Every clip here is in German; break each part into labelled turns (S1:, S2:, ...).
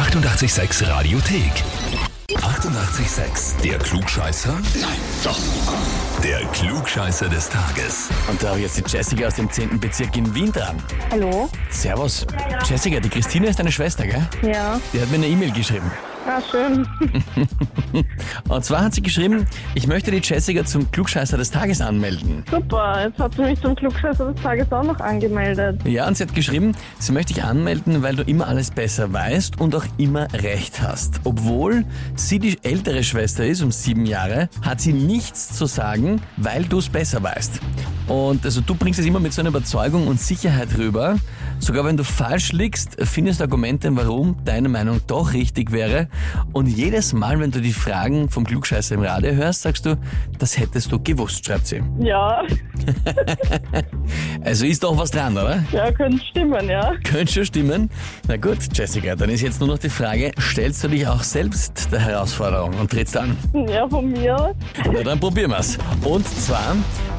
S1: 886 Radiothek. 88,6. Der Klugscheißer? Nein, doch. Der Klugscheißer des Tages.
S2: Und da habe ich jetzt die Jessica aus dem 10. Bezirk in Wien dran.
S3: Hallo?
S2: Servus. Jessica, die Christine ist deine Schwester, gell?
S3: Ja.
S2: Die hat mir eine E-Mail geschrieben.
S3: Ah, schön.
S2: Und zwar hat sie geschrieben, ich möchte die Jessica zum Klugscheißer des Tages anmelden.
S3: Super, jetzt hat sie mich zum Klugscheißer des Tages auch noch angemeldet.
S2: Ja, und sie hat geschrieben, sie möchte dich anmelden, weil du immer alles besser weißt und auch immer recht hast. Obwohl sie die ältere Schwester ist, um sieben Jahre, hat sie nichts zu sagen, weil du es besser weißt. Und also du bringst es immer mit so einer Überzeugung und Sicherheit rüber. Sogar wenn du falsch liegst, findest du Argumente, warum deine Meinung doch richtig wäre. Und jedes Mal, wenn du die Fragen vom Klugscheißer im Radio hörst, sagst du, das hättest du gewusst, schreibt sie.
S3: Ja,
S2: Also ist doch was dran, oder?
S3: ja, könnte stimmen, ja.
S2: Könnte schon stimmen. Na gut, Jessica, dann ist jetzt nur noch die Frage, stellst du dich auch selbst der Herausforderung und trittst an?
S3: Ja, von mir aus.
S2: Na dann probieren wir's. Und zwar,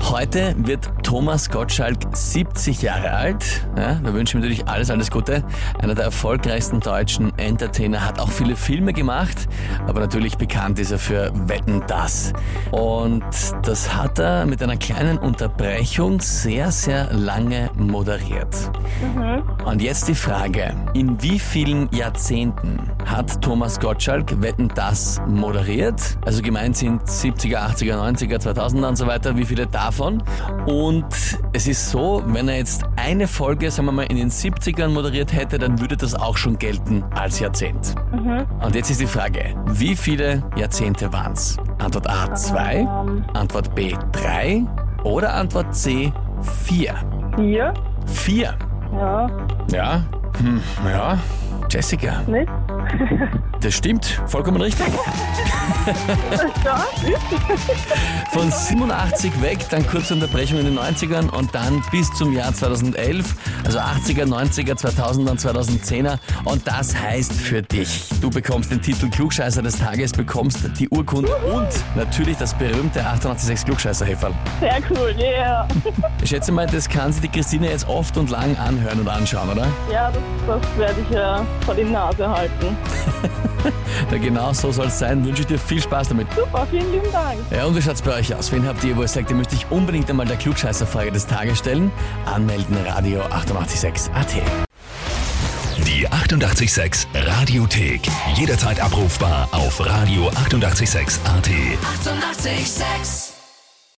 S2: heute wird Thomas Gottschalk 70 Jahre alt. Ja, da wünsche ich mir natürlich alles, alles Gute. Einer der erfolgreichsten deutschen Entertainer, hat auch viele Filme gemacht, aber natürlich bekannt ist er für Wetten, das. Und das hat er mit einer kleinen Unterbrechung sehr, sehr lange moderiert. Und jetzt die Frage, in wie vielen Jahrzehnten hat Thomas Gottschalk Wetten, das moderiert? Also gemeint sind 70er, 80er, 90er, 2000er und so weiter. Wie viele davon? Und es ist so, wenn er jetzt eine Folge, sagen wir mal, in den 70ern moderiert hätte, dann würde das auch schon gelten als Jahrzehnt. Und jetzt ist die Frage, wie viele Jahrzehnte waren's? Antwort A 2,
S3: Ähm,
S2: Antwort B 3 oder Antwort C 4?
S3: vier?
S2: 4.
S3: Ja,
S2: Ja, hm, ja. Jessica,
S3: nicht?
S2: das stimmt, vollkommen richtig.
S3: Ja,
S2: Von 87 weg, dann kurze Unterbrechung in den 90ern und dann bis zum Jahr 2011, also 80er, 90er, 2000er und 2010er. Und das heißt für dich, du bekommst den Titel Klugscheißer des Tages, bekommst die Urkunde und natürlich das berühmte 886 klugscheißer -Häferl.
S3: sehr cool, yeah.
S2: Ich schätze mal, das kann sich die Christine jetzt oft und lang anhören und anschauen, oder?
S3: Ja, das, das werde ich ja vor die Nase halten.
S2: Ja, genau so soll es sein. Wünsche ich dir viel Spaß damit.
S3: Super, vielen lieben Dank.
S2: Ja, und wie schaut's bei euch aus? Wen habt ihr, wo ihr sagt, ihr müsst euch unbedingt einmal der Klugscheißerfrage des Tages stellen? Anmelden, Radio 886 AT.
S1: Die 88,6 Radiothek. Jederzeit abrufbar auf radio886.at. 88,6.
S4: Eighty-eight, sex.